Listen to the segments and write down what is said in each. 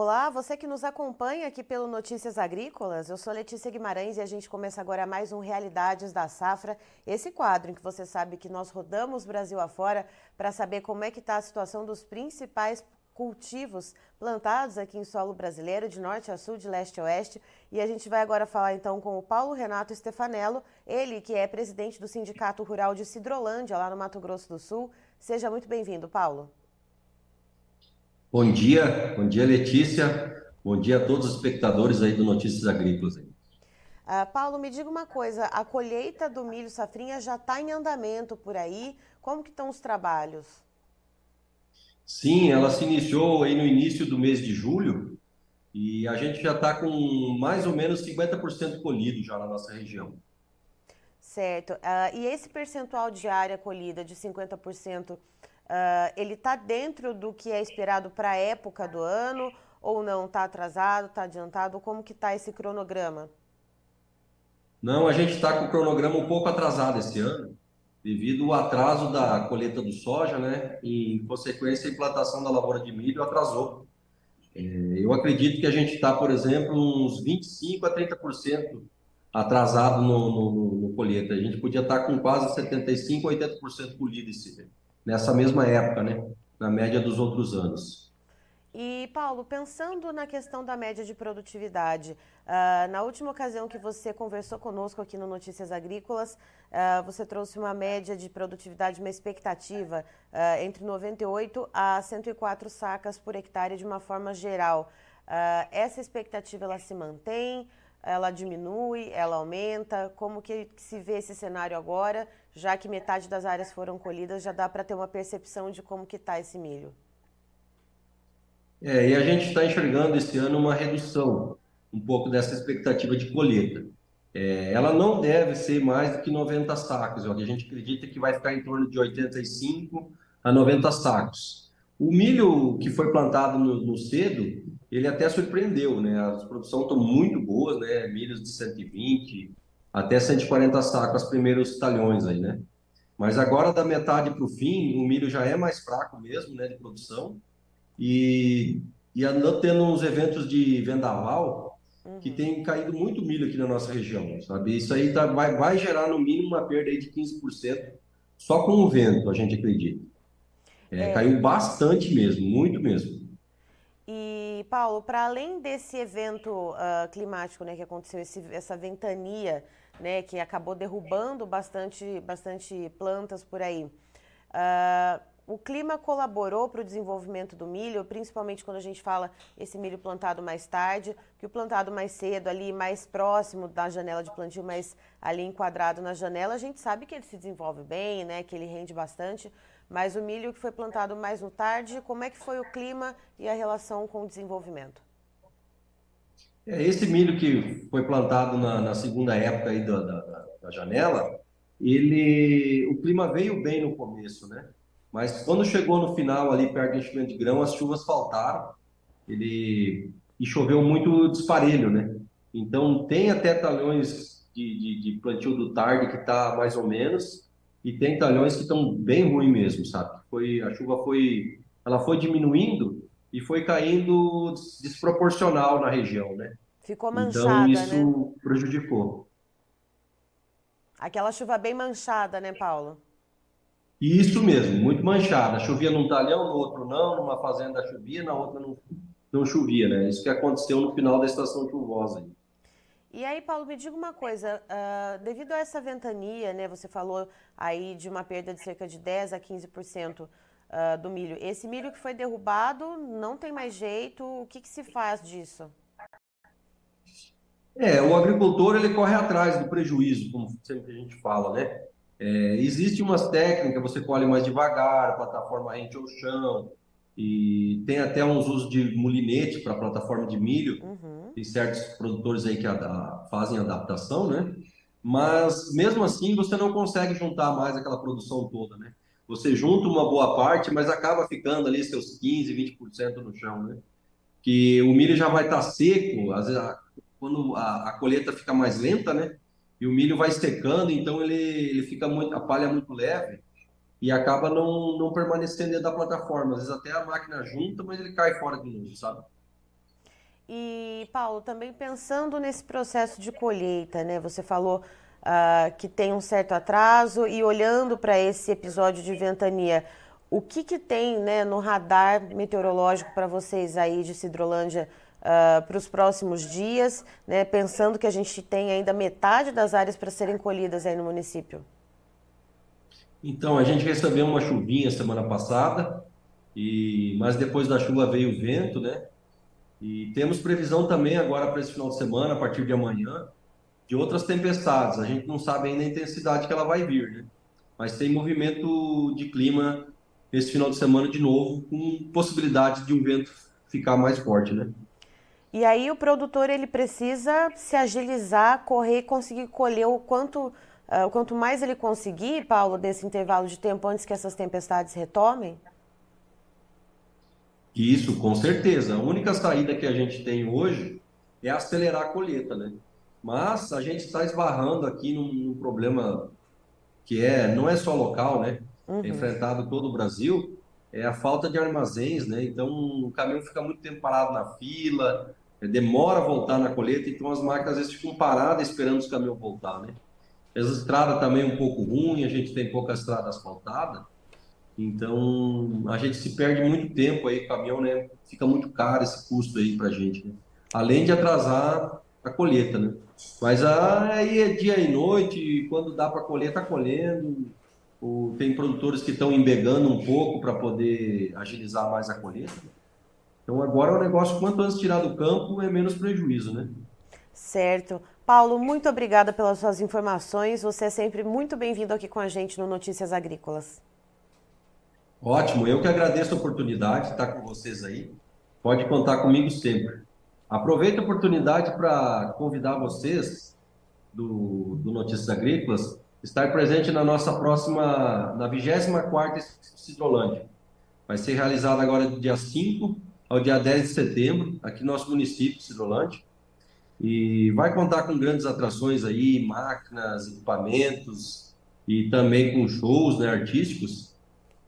Olá, você que nos acompanha aqui pelo Notícias Agrícolas, eu sou Letícia Guimarães e a gente começa agora mais um Realidades da Safra, esse quadro em que você sabe que nós rodamos Brasil afora para saber como é que está a situação dos principais cultivos plantados aqui em solo brasileiro, de norte a sul, de leste a oeste. E a gente vai agora falar então com o Paulo Renato Stefanello, ele que é presidente do Sindicato Rural de Cidrolândia, lá no Mato Grosso do Sul. Seja muito bem-vindo, Paulo. Bom dia, bom dia Letícia, bom dia a todos os espectadores aí do Notícias Agrícolas. Uh, Paulo, me diga uma coisa, a colheita do milho safrinha já está em andamento por aí, como que estão os trabalhos? Sim, ela se iniciou aí no início do mês de julho e a gente já está com mais ou menos 50% colhido já na nossa região. Certo, uh, e esse percentual de área colhida de 50%, Uh, ele está dentro do que é esperado para a época do ano ou não? Está atrasado, está adiantado? Como que está esse cronograma? Não, a gente está com o cronograma um pouco atrasado esse ano, devido ao atraso da colheita do soja, né? E, em consequência, a implantação da lavoura de milho atrasou. É, eu acredito que a gente está, por exemplo, uns 25% a 30% atrasado no, no, no, colheita. A gente podia estar tá com quase 75% a 80% colhido esse ano nessa mesma época, né? Na média dos outros anos. E, Paulo, pensando na questão da média de produtividade, uh, na última ocasião que você conversou conosco aqui no Notícias Agrícolas, uh, você trouxe uma média de produtividade, uma expectativa uh, entre 98 a 104 sacas por hectare de uma forma geral. essa expectativa ela se mantém? Ela diminui, ela aumenta? Como que se vê esse cenário agora, já que metade das áreas foram colhidas, já dá para ter uma percepção de como que está esse milho? É, e a gente está enxergando esse ano uma redução um pouco dessa expectativa de colheita. É, ela não deve ser mais do que 90 sacos, a gente acredita que vai ficar em torno de 85 a 90 sacos. O milho que foi plantado no, no cedo, ele até surpreendeu, né? As produções estão muito boas, né? Milhos de 120 até 140 sacos, os primeiros talhões aí, né? Mas agora da metade para o fim, o milho já é mais fraco mesmo, né, de produção. E, e andando tendo uns eventos de vendaval uhum. que tem caído muito milho aqui na nossa região, sabe? Isso aí tá, vai, vai gerar no mínimo uma perda aí de 15% só com o vento, a gente acredita. É, é. Caiu bastante mesmo, muito mesmo. E, Paulo, para além desse evento uh, climático né, que aconteceu, esse, essa ventania né, que acabou derrubando bastante, bastante plantas por aí, uh, o clima colaborou para o desenvolvimento do milho, principalmente quando a gente fala esse milho plantado mais tarde, que o plantado mais cedo, ali mais próximo da janela de plantio, mais ali enquadrado na janela, a gente sabe que ele se desenvolve bem, né, que ele rende bastante. Mas o milho que foi plantado mais no tarde, como é que foi o clima e a relação com o desenvolvimento? É, esse milho que foi plantado na, na segunda época aí da, da, da, janela, ele, o clima veio bem no começo, né? Mas quando chegou no final ali perto do enchimento de grão, as chuvas faltaram, ele e choveu muito desparelho, né? Então tem até talhões de, de, de plantio do tarde que está mais ou menos, e tem talhões que estão bem ruins mesmo, sabe? Foi, a chuva foi, ela foi diminuindo e foi caindo desproporcional na região, né? Ficou então, manchada, Então isso né? prejudicou. Aquela chuva bem manchada, né, Paulo? Isso mesmo, muito manchada. Chovia num talhão, no outro não, numa fazenda chovia, na outra não, não chovia, né? Isso que aconteceu no final da estação chuvosa. Aí. E aí, Paulo, me diga uma coisa, uh, devido a essa ventania, né, você falou aí de uma perda de cerca de 10 a 15% uh, do milho. Esse milho que foi derrubado não tem mais jeito, o que, que se faz disso? É, o agricultor ele corre atrás do prejuízo, como sempre a gente fala, né? É, existe umas técnicas, você colhe mais devagar, a plataforma rente ao chão, e tem até uns usos de mulinete para plataforma de milho. Uhum. Tem certos produtores aí que fazem adaptação, né? Mas mesmo assim você não consegue juntar mais aquela produção toda, né? Você junta uma boa parte, mas acaba ficando ali seus 15, 20% no chão, né? Que o milho já vai estar tá seco, às vezes a, quando a, a, colheita fica mais lenta, né? E o milho vai secando, então ele, ele fica muito, a palha é muito leve e acaba não, não permanecendo dentro da plataforma. Às vezes até a máquina junta, mas ele cai fora de novo, sabe? E, Paulo, também pensando nesse processo de colheita, né? Você falou uh, que tem um certo atraso e olhando para esse episódio de ventania, o que, que tem né, no radar meteorológico para vocês aí de Cidrolândia uh, para os próximos dias, né, pensando que a gente tem ainda metade das áreas para serem colhidas aí no município? Então, a gente recebeu uma chuvinha semana passada, e mas depois da chuva veio o vento, né? E temos previsão também agora para esse final de semana, a partir de amanhã, de outras tempestades. A gente não sabe ainda a intensidade que ela vai vir, né? Mas tem movimento de clima esse final de semana de novo, com possibilidade de um vento ficar mais forte, né? E aí o produtor ele precisa se agilizar, correr conseguir colher o quanto, uh, quanto mais ele conseguir, Paulo, desse intervalo de tempo antes que essas tempestades retomem? Isso, com certeza. A única saída que a gente tem hoje é acelerar a colheita, né? Mas a gente está esbarrando aqui num, num, problema que é não é só local, né? Uhum. É enfrentado todo o Brasil, é a falta de armazéns, né? Então o caminhão fica muito tempo parado na fila, é, demora a voltar na colheita, então as máquinas às vezes ficam paradas esperando os caminhões voltar, né? Essa estrada também é um pouco ruim, a gente tem pouca estrada asfaltada. Então, a gente se perde muito tempo aí, caminhão, né? Fica muito caro esse custo aí pra gente, né? Além de atrasar a colheita, né? Mas aí é dia e noite, quando dá para colher, tá colhendo. O, tem produtores que estão embegando um pouco para poder agilizar mais a colheita. Então agora o negócio, quanto antes tirar do campo, é menos prejuízo, né? Certo. Paulo, muito obrigada pelas suas informações. Você é sempre muito bem-vindo aqui com a gente no Notícias Agrícolas. Ótimo, eu que agradeço a oportunidade de estar com vocês aí. Pode contar comigo sempre. Aproveito a oportunidade para convidar vocês do, do Notícias Agrícolas estar presente na nossa próxima, na 24ª Cidrolândia. Vai ser realizada agora do dia 5 ao dia 10 de setembro, aqui no nosso município, Cidrolândia. E vai contar com grandes atrações aí, máquinas, equipamentos e também com shows né, artísticos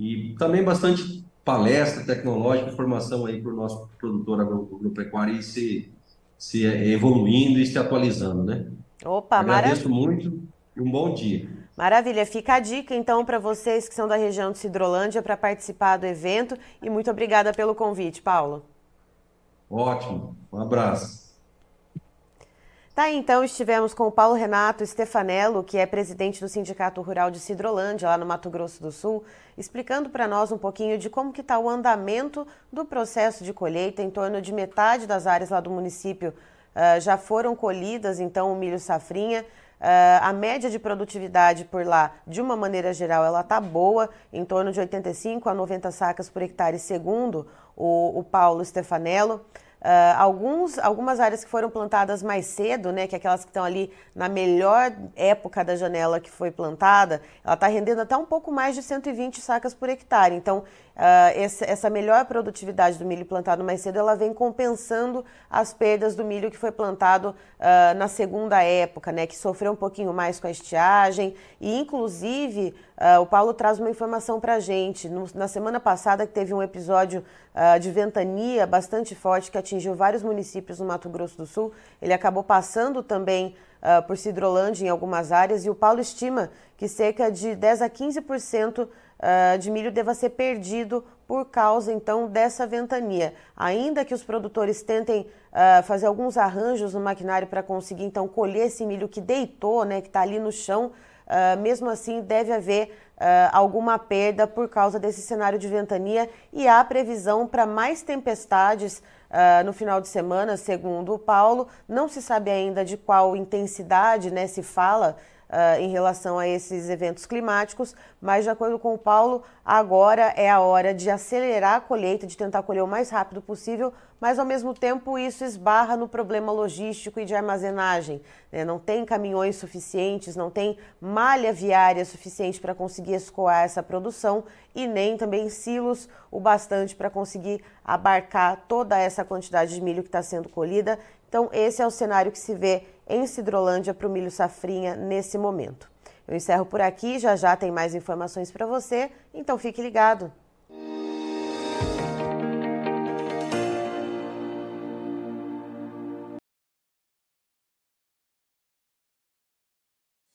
e também bastante palestra tecnológica, formação aí para o nosso produtor agropecuário ir se, se evoluindo e se atualizando, né? Opa, Agradeço muito e um bom dia. Maravilha, fica a dica então para vocês que são da região de Cidrolândia para participar do evento e muito obrigada pelo convite, Paulo. Ótimo, um abraço. Tá, então estivemos com o Paulo Renato Stefanello, que é presidente do Sindicato Rural de Cidrolândia, lá no Mato Grosso do Sul, explicando para nós um pouquinho de como que está o andamento do processo de colheita. Em torno de metade das áreas lá do município uh, já foram colhidas, então, o milho safrinha. Uh, a média de produtividade por lá, de uma maneira geral, ela está boa, em torno de 85 a 90 sacas por hectare, segundo o, o Paulo Stefanello. Uh, alguns, algumas áreas que foram plantadas mais cedo, né, que é aquelas que estão ali na melhor época da janela que foi plantada, ela está rendendo até um pouco mais de 120 sacas por hectare. Então, uh, essa, melhor produtividade do milho plantado mais cedo, ela vem compensando as perdas do milho que foi plantado uh, na segunda época, né, que sofreu um pouquinho mais com a estiagem. E, inclusive, o Paulo traz uma informação para a gente. No, na semana passada, que teve um episódio de ventania bastante forte que atingiu vários municípios no Mato Grosso do Sul. Ele acabou passando também uh, por Cidrolândia em algumas áreas e o Paulo estima que cerca de 10 a 15% uh, de milho deva ser perdido por causa então dessa ventania. Ainda que os produtores tentem uh, fazer alguns arranjos no maquinário para conseguir então colher esse milho que deitou, né, que está ali no chão, Uh, mesmo assim, deve haver uh, alguma perda por causa desse cenário de ventania e há previsão para mais tempestades uh, no final de semana, segundo o Paulo. Não se sabe ainda de qual intensidade né, se fala uh, em relação a esses eventos climáticos, mas de acordo com o Paulo, agora é a hora de acelerar a colheita, de tentar colher o mais rápido possível, mas ao mesmo tempo isso esbarra no problema logístico e de armazenagem. Né? Não tem caminhões suficientes, não tem malha viária suficiente para conseguir escoar essa produção e nem também silos o bastante para conseguir abarcar toda essa quantidade de milho que está sendo colhida. Então, esse é o cenário que se vê em Cidrolândia para o milho safrinha nesse momento. Eu encerro por aqui, já já tem mais informações para você, então fique ligado.